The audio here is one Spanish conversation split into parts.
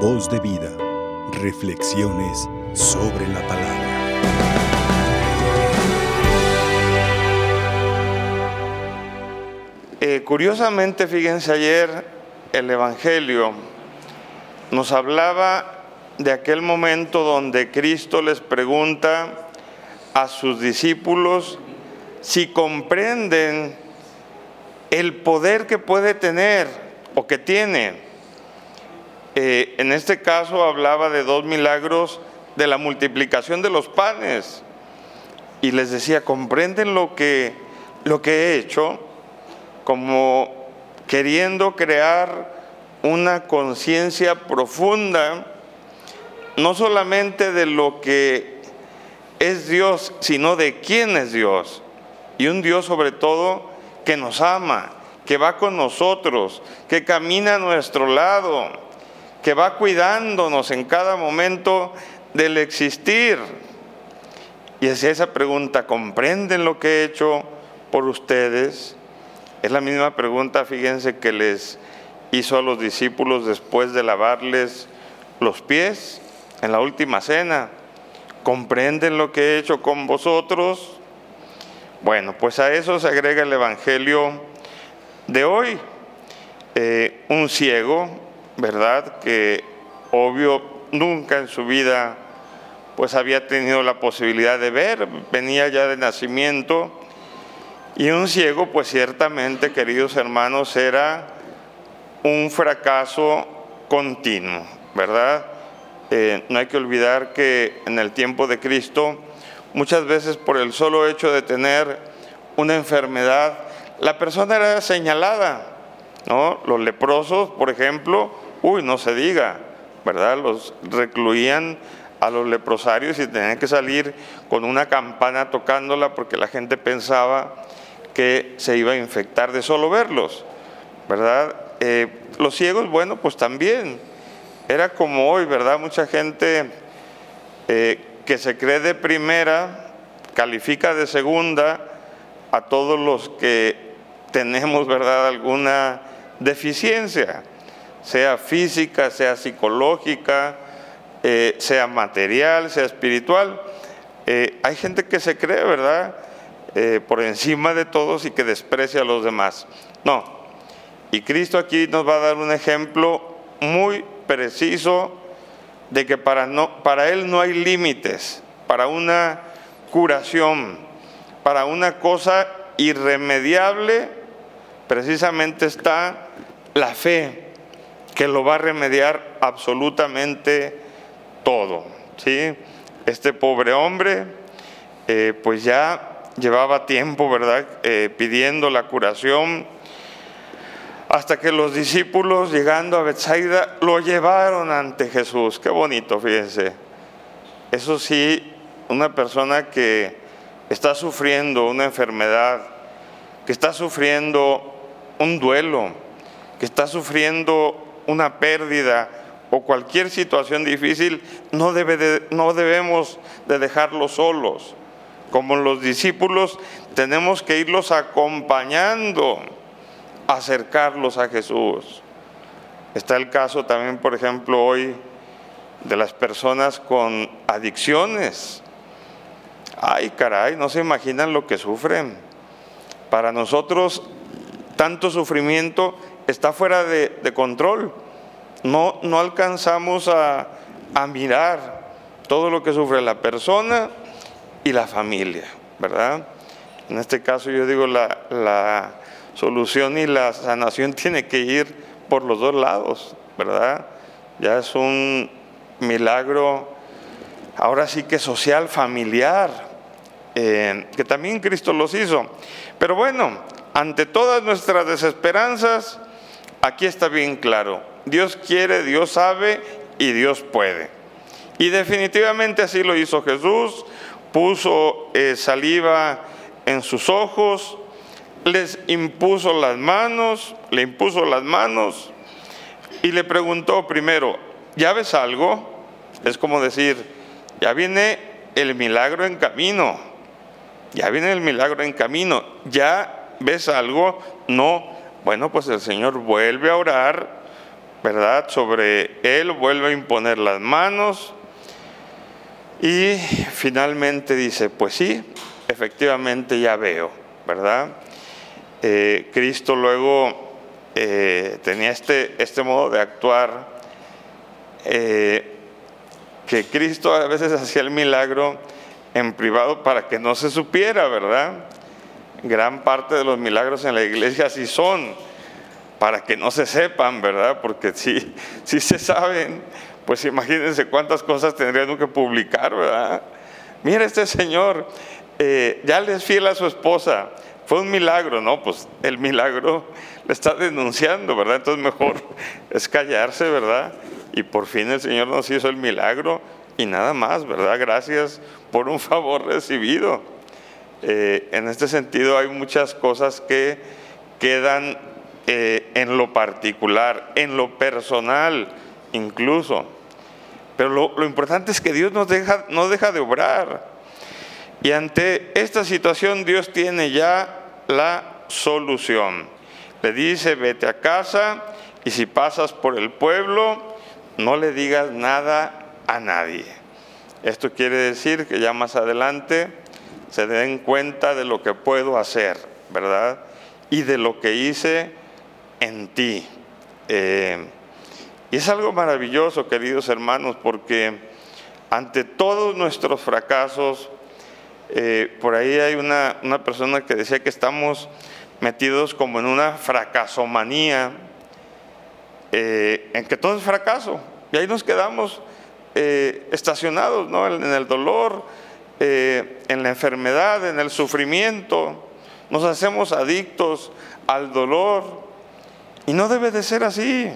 Voz de vida. Reflexiones sobre la palabra. Eh, curiosamente, fíjense ayer, el Evangelio nos hablaba de aquel momento donde Cristo les pregunta a sus discípulos si comprenden el poder que puede tener o que tiene. Eh, en este caso hablaba de dos milagros de la multiplicación de los panes y les decía, ¿comprenden lo que, lo que he hecho? Como queriendo crear una conciencia profunda, no solamente de lo que es Dios, sino de quién es Dios. Y un Dios sobre todo que nos ama, que va con nosotros, que camina a nuestro lado, que va cuidándonos en cada momento del existir. Y es esa pregunta, ¿comprenden lo que he hecho por ustedes? Es la misma pregunta, fíjense, que les hizo a los discípulos después de lavarles los pies en la última cena. ¿Comprenden lo que he hecho con vosotros? Bueno, pues a eso se agrega el Evangelio de hoy. Eh, un ciego, ¿verdad? Que obvio nunca en su vida pues había tenido la posibilidad de ver, venía ya de nacimiento. Y un ciego, pues ciertamente, queridos hermanos, era un fracaso continuo, ¿verdad? Eh, no hay que olvidar que en el tiempo de Cristo, muchas veces por el solo hecho de tener una enfermedad, la persona era señalada, ¿no? Los leprosos, por ejemplo, uy, no se diga, ¿verdad? Los recluían a los leprosarios y tenían que salir con una campana tocándola porque la gente pensaba que se iba a infectar de solo verlos, ¿verdad? Eh, los ciegos, bueno, pues también era como hoy, ¿verdad? Mucha gente eh, que se cree de primera, califica de segunda a todos los que tenemos, ¿verdad?, alguna deficiencia, sea física, sea psicológica, eh, sea material, sea espiritual. Eh, hay gente que se cree, ¿verdad?, por encima de todos y que desprecia a los demás. No. Y Cristo aquí nos va a dar un ejemplo muy preciso de que para, no, para Él no hay límites, para una curación, para una cosa irremediable, precisamente está la fe, que lo va a remediar absolutamente todo. ¿sí? Este pobre hombre, eh, pues ya llevaba tiempo, ¿verdad?, eh, pidiendo la curación hasta que los discípulos, llegando a Bethsaida, lo llevaron ante Jesús. Qué bonito, fíjense. Eso sí, una persona que está sufriendo una enfermedad, que está sufriendo un duelo, que está sufriendo una pérdida o cualquier situación difícil, no, debe no debemos de dejarlos solos. Como los discípulos, tenemos que irlos acompañando acercarlos a Jesús. Está el caso también, por ejemplo, hoy de las personas con adicciones. Ay, caray, no se imaginan lo que sufren. Para nosotros, tanto sufrimiento está fuera de, control. No, no alcanzamos a, mirar todo lo que sufre la persona y la familia, ¿verdad? En este caso yo digo la, la solución y la sanación tiene que ir por los dos lados, ¿verdad? Ya es un milagro, ahora sí que social, familiar, eh, que también Cristo los hizo. Pero bueno, ante todas nuestras desesperanzas, aquí está bien claro, Dios quiere, Dios sabe y Dios puede. Y definitivamente así lo hizo Jesús, puso eh, saliva en sus ojos, les impuso las manos, le impuso las manos y le preguntó primero, ¿ya ves algo? Es como decir, ya viene el milagro en camino, ya viene el milagro en camino, ¿ya ves algo? No, bueno, pues el Señor vuelve a orar, ¿verdad? Sobre él, vuelve a imponer las manos y finalmente dice, pues sí, efectivamente ya veo, ¿verdad? Eh, Cristo luego eh, tenía este, este modo de actuar, eh, que Cristo a veces hacía el milagro en privado para que no se supiera, ¿verdad? Gran parte de los milagros en la iglesia así son, para que no se sepan, ¿verdad? Porque si, si se saben, pues imagínense cuántas cosas tendrían que publicar, ¿verdad? Mira este señor, eh, ya le es fiel a su esposa, fue un milagro, ¿no? Pues el milagro le está denunciando, ¿verdad? Entonces mejor es callarse, ¿verdad? Y por fin el Señor nos hizo el milagro y nada más, ¿verdad? Gracias por un favor recibido. Eh, en este sentido hay muchas cosas que quedan eh, en lo particular, en lo personal incluso. Pero lo, importante es que Dios no deja de obrar. Y ante esta situación Dios tiene ya la solución. Le dice, vete a casa y si pasas por el pueblo, no le digas nada a nadie. Esto quiere decir que ya más adelante se den cuenta de lo que puedo hacer, ¿verdad? Y de lo que hice en ti. Eh, y es algo maravilloso, queridos hermanos, porque ante todos nuestros fracasos, eh, por ahí hay una, persona que decía que estamos metidos como en una fracasomanía, eh, en que todo es fracaso, y ahí nos quedamos estacionados ¿no? en, el dolor, en la enfermedad, en el sufrimiento, nos hacemos adictos al dolor, y no debe de ser así.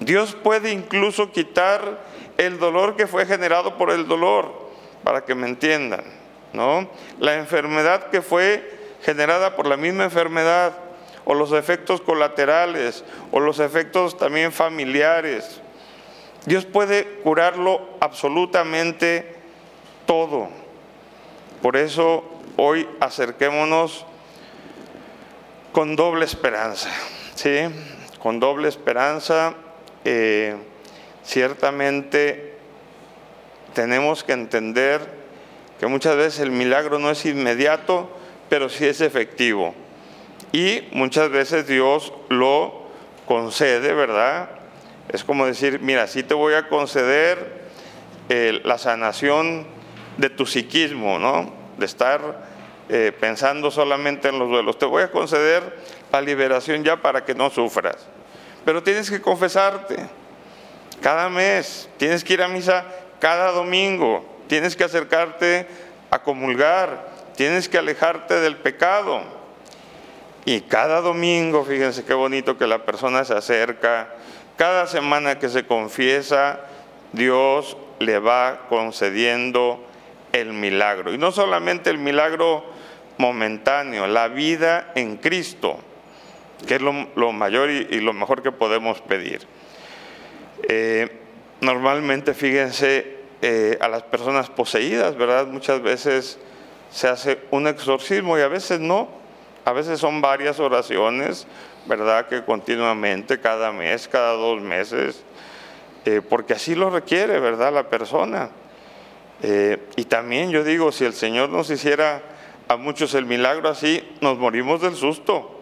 Dios puede incluso quitar el dolor que fue generado por el dolor, para que me entiendan, ¿no? La enfermedad que fue generada por la misma enfermedad, o los efectos colaterales, o los efectos también familiares. Dios puede curarlo absolutamente todo. Por eso hoy acerquémonos con doble esperanza, ¿sí? Con doble esperanza eh, ciertamente tenemos que entender que muchas veces el milagro no es inmediato, pero sí es efectivo. Y muchas veces Dios lo concede, ¿verdad? Es como decir, mira, sí te voy a conceder eh, la sanación de tu psiquismo, ¿no? De estar eh, pensando solamente en los duelos. Te voy a conceder la liberación ya para que no sufras. Pero tienes que confesarte cada mes, tienes que ir a misa cada domingo, tienes que acercarte a comulgar, tienes que alejarte del pecado. Y cada domingo, fíjense qué bonito que la persona se acerca, cada semana que se confiesa, Dios le va concediendo el milagro. Y no solamente el milagro momentáneo, la vida en Cristo que es lo, mayor y, lo mejor que podemos pedir. Eh, normalmente, fíjense, eh, a las personas poseídas, ¿verdad? Muchas veces se hace un exorcismo y a veces no. A veces son varias oraciones, ¿verdad? Que continuamente, cada mes, cada dos meses, eh, porque así lo requiere, ¿verdad? La persona. Y también yo digo, si el Señor nos hiciera a muchos el milagro así, nos morimos del susto.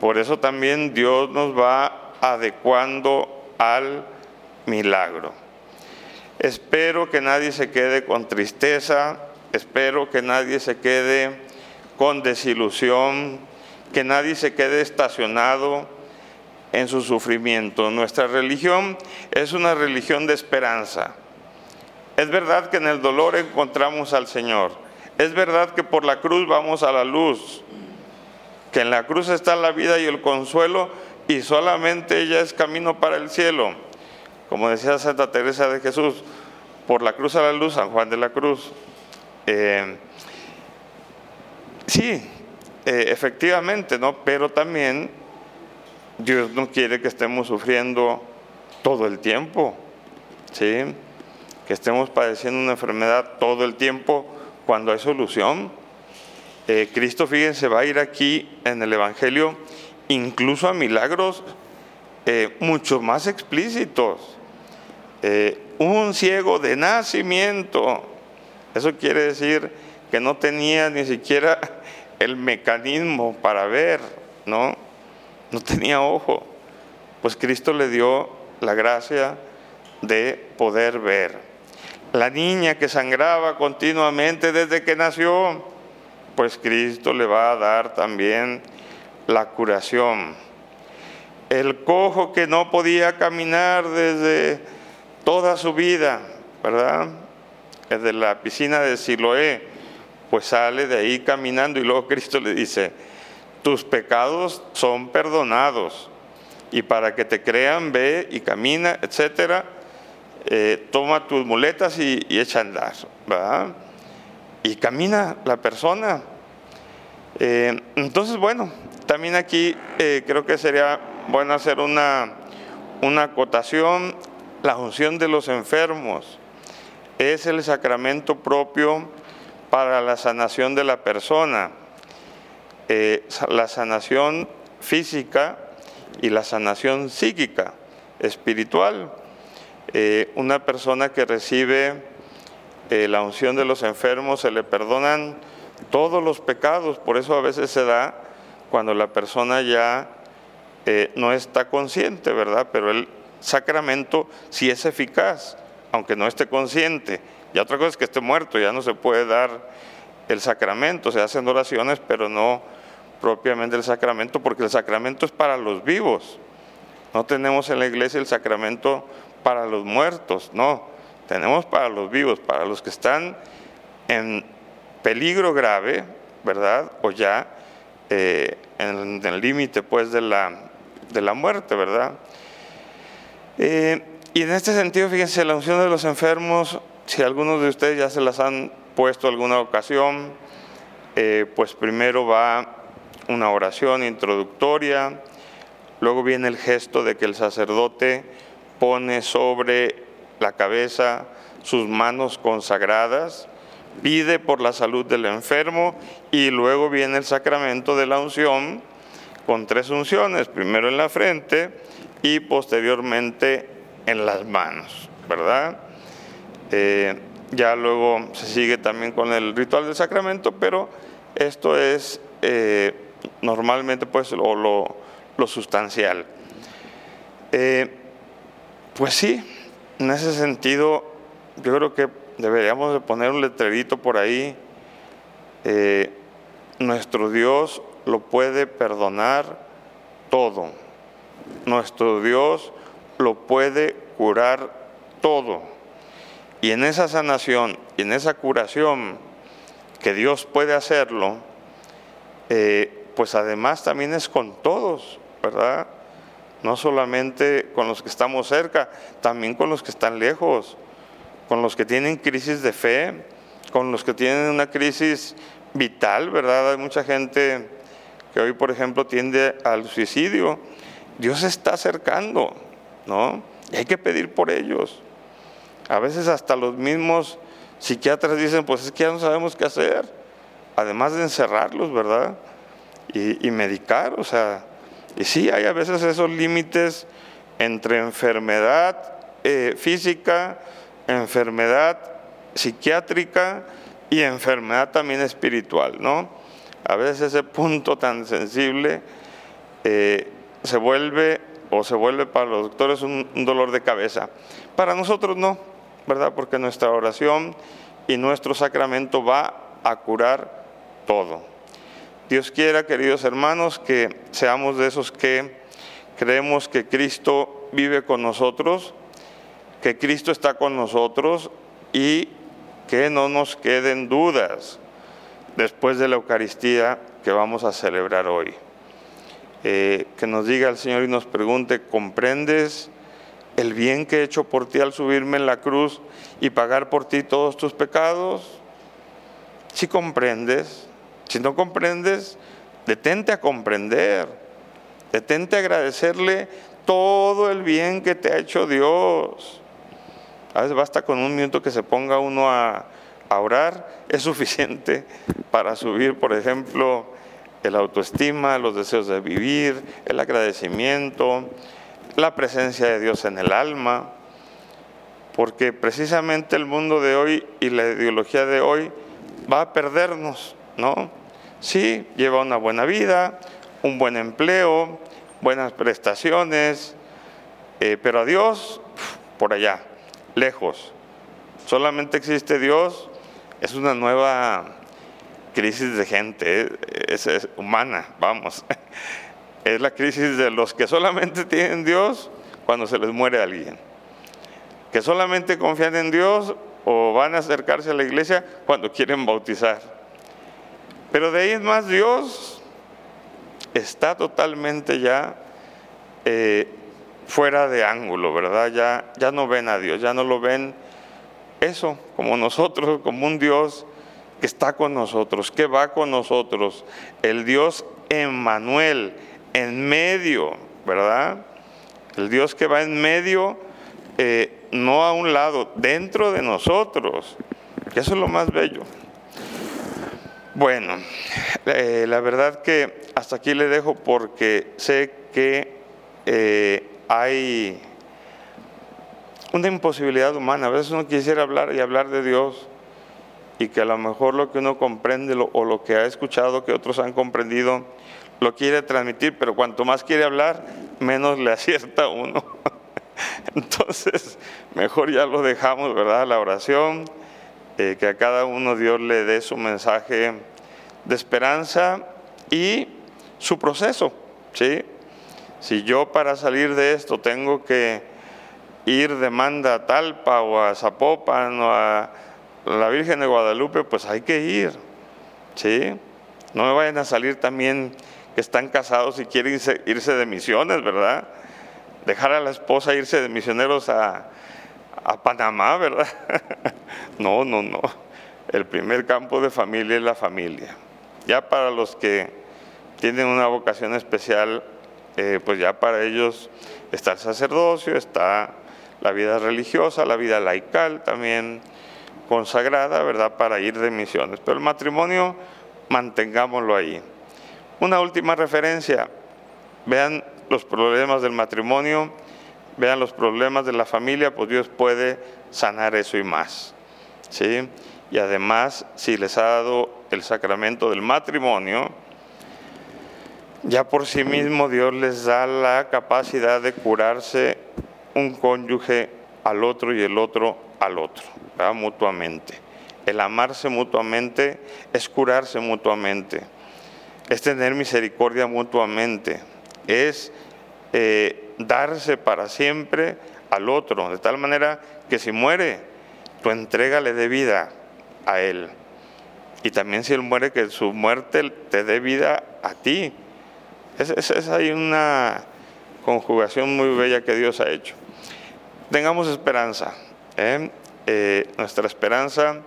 Por eso también Dios nos va adecuando al milagro. Espero que nadie se quede con tristeza, espero que nadie se quede con desilusión, que nadie se quede estacionado en su sufrimiento. Nuestra religión es una religión de esperanza. Es verdad que en el dolor encontramos al Señor. Es verdad que por la cruz vamos a la luz que en la cruz está la vida y el consuelo y solamente ella es camino para el cielo. Como decía Santa Teresa de Jesús, por la cruz a la luz, San Juan de la Cruz. Eh, sí, eh, efectivamente, ¿no? Pero también Dios no quiere que estemos sufriendo todo el tiempo, ¿sí? Que estemos padeciendo una enfermedad todo el tiempo cuando hay solución. Eh, Cristo, fíjense, va a ir aquí en el Evangelio incluso a milagros eh, mucho más explícitos. Eh, un ciego de nacimiento, eso quiere decir que no tenía ni siquiera el mecanismo para ver, ¿no? No tenía ojo. Pues Cristo le dio la gracia de poder ver. La niña que sangraba continuamente desde que nació, pues Cristo le va a dar también la curación. El cojo que no podía caminar desde toda su vida, ¿verdad? Desde la piscina de Siloé, pues sale de ahí caminando y luego Cristo le dice, tus pecados son perdonados y para que te crean, ve y camina, etcétera, eh, toma tus muletas y, echa a andar, ¿verdad? Y camina la persona. Eh, entonces, bueno, también aquí eh, creo que sería bueno hacer una, una acotación. La unción de los enfermos es el sacramento propio para la sanación de la persona. la sanación física y la sanación psíquica, espiritual. Eh, una persona que recibe eh, la unción de los enfermos se le perdonan todos los pecados, por eso a veces se da cuando la persona ya eh, no está consciente, ¿verdad? Pero el sacramento sí es eficaz, aunque no esté consciente. Y otra cosa es que esté muerto, ya no se puede dar el sacramento, se hacen oraciones, pero no propiamente el sacramento, porque el sacramento es para los vivos. No tenemos en la iglesia el sacramento para los muertos, no, tenemos para los vivos, para los que están en peligro grave, ¿verdad? O ya eh, en, el límite pues de la, de la muerte, ¿verdad? Eh, y en este sentido, fíjense, la unción de los enfermos, si algunos de ustedes ya se las han puesto alguna ocasión, eh, pues primero va una oración introductoria, luego viene el gesto de que el sacerdote pone sobre la cabeza sus manos consagradas, pide por la salud del enfermo y luego viene el sacramento de la unción con tres unciones, primero en la frente y posteriormente en las manos, ¿verdad? Eh, ya luego se sigue también con el ritual del sacramento, pero esto es eh, normalmente pues lo, lo, sustancial. Eh, pues sí, en ese sentido yo creo que deberíamos de poner un letrerito por ahí. Eh, nuestro Dios lo puede perdonar todo. Nuestro Dios lo puede curar todo. Y en esa sanación en esa curación que Dios puede hacerlo, eh, pues además también es con todos, ¿verdad? No solamente con los que estamos cerca, también con los que están lejos, con los que tienen crisis de fe, con los que tienen una crisis vital, ¿verdad? Hay mucha gente que hoy, por ejemplo, tiende al suicidio. Dios se está acercando, ¿no? Y hay que pedir por ellos. A veces hasta los mismos psiquiatras dicen, pues es que ya no sabemos qué hacer, además de encerrarlos, ¿verdad? y, medicar, o sea, y sí hay a veces esos límites entre enfermedad eh, física, enfermedad psiquiátrica y enfermedad también espiritual, ¿no? A veces ese punto tan sensible eh, se vuelve o se vuelve para los doctores un, un dolor de cabeza. Para nosotros no, ¿verdad? Porque nuestra oración y nuestro sacramento va a curar todo. Dios quiera, queridos hermanos, que seamos de esos que creemos que Cristo vive con nosotros, que Cristo está con nosotros y que no nos queden dudas después de la Eucaristía que vamos a celebrar hoy. Eh, que nos diga el Señor y nos pregunte, ¿comprendes el bien que he hecho por ti al subirme en la cruz y pagar por ti todos tus pecados? Si comprendes, si no comprendes, detente a comprender, detente a agradecerle todo el bien que te ha hecho Dios. A veces basta con un minuto que se ponga uno a, orar, es suficiente para subir, por ejemplo, el autoestima, los deseos de vivir, el agradecimiento, la presencia de Dios en el alma, porque precisamente el mundo de hoy y la ideología de hoy va a perdernos, ¿no? Sí, lleva una buena vida, un buen empleo, buenas prestaciones, eh, pero a Dios, por allá, lejos. Solamente existe Dios, es una nueva crisis de gente, eh, es, humana, vamos. Es la crisis de los que solamente tienen Dios cuando se les muere alguien. Que solamente confían en Dios o van a acercarse a la iglesia cuando quieren bautizar. Pero de ahí es más Dios está totalmente ya eh, fuera de ángulo, ¿verdad? Ya, ya no ven a Dios, ya no lo ven eso como nosotros, como un Dios que está con nosotros, que va con nosotros, el Dios Emmanuel, en medio, ¿verdad? El Dios que va en medio, eh, no a un lado, dentro de nosotros, eso es lo más bello. Bueno, eh, la verdad que hasta aquí le dejo porque sé que eh, hay una imposibilidad humana. A veces uno quisiera hablar y hablar de Dios y que a lo mejor lo que uno comprende o lo que ha escuchado que otros han comprendido lo quiere transmitir, pero cuanto más quiere hablar, menos le acierta uno. Entonces, mejor ya lo dejamos, ¿verdad? La oración eh, que a cada uno Dios le dé su mensaje de esperanza y su proceso. ¿sí? Si yo para salir de esto tengo que ir de manda a Talpa o a Zapopan o a la Virgen de Guadalupe, pues hay que ir. ¿sí? No me vayan a salir también que están casados y quieren irse, irse de misiones, ¿verdad? Dejar a la esposa irse de misioneros a, a Panamá, ¿verdad? no, no, no. El primer campo de familia es la familia. Ya para los que tienen una vocación especial, eh, pues ya para ellos está el sacerdocio, está la vida religiosa, la vida laical también consagrada, ¿verdad? Para ir de misiones. Pero el matrimonio, mantengámoslo ahí. Una última referencia. Vean los problemas del matrimonio vean los problemas de la familia, pues Dios puede sanar eso y más. ¿sí? Y además, si les ha dado el sacramento del matrimonio, ya por sí mismo Dios les da la capacidad de curarse un cónyuge al otro y el otro al otro, mutuamente. El amarse mutuamente es curarse mutuamente, es tener misericordia mutuamente, es eh, darse para siempre al otro, de tal manera que si muere, tu entrega le dé vida a él. Y también si él muere, que su muerte te dé vida a ti. Esa es, es, hay una conjugación muy bella que Dios ha hecho. Tengamos esperanza. ¿eh? Eh, nuestra esperanza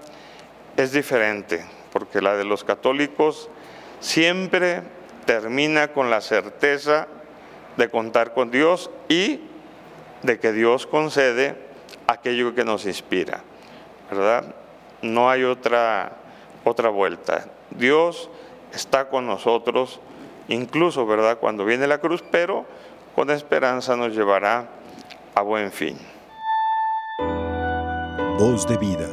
es diferente, porque la de los católicos siempre termina con la certeza de contar con Dios y de que Dios concede aquello que nos inspira, ¿verdad? No hay otra, otra vuelta. Dios está con nosotros, incluso, ¿verdad? Cuando viene la cruz, pero con esperanza nos llevará a buen fin. Voz de vida,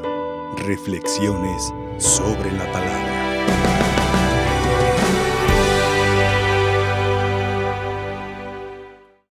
reflexiones sobre la palabra.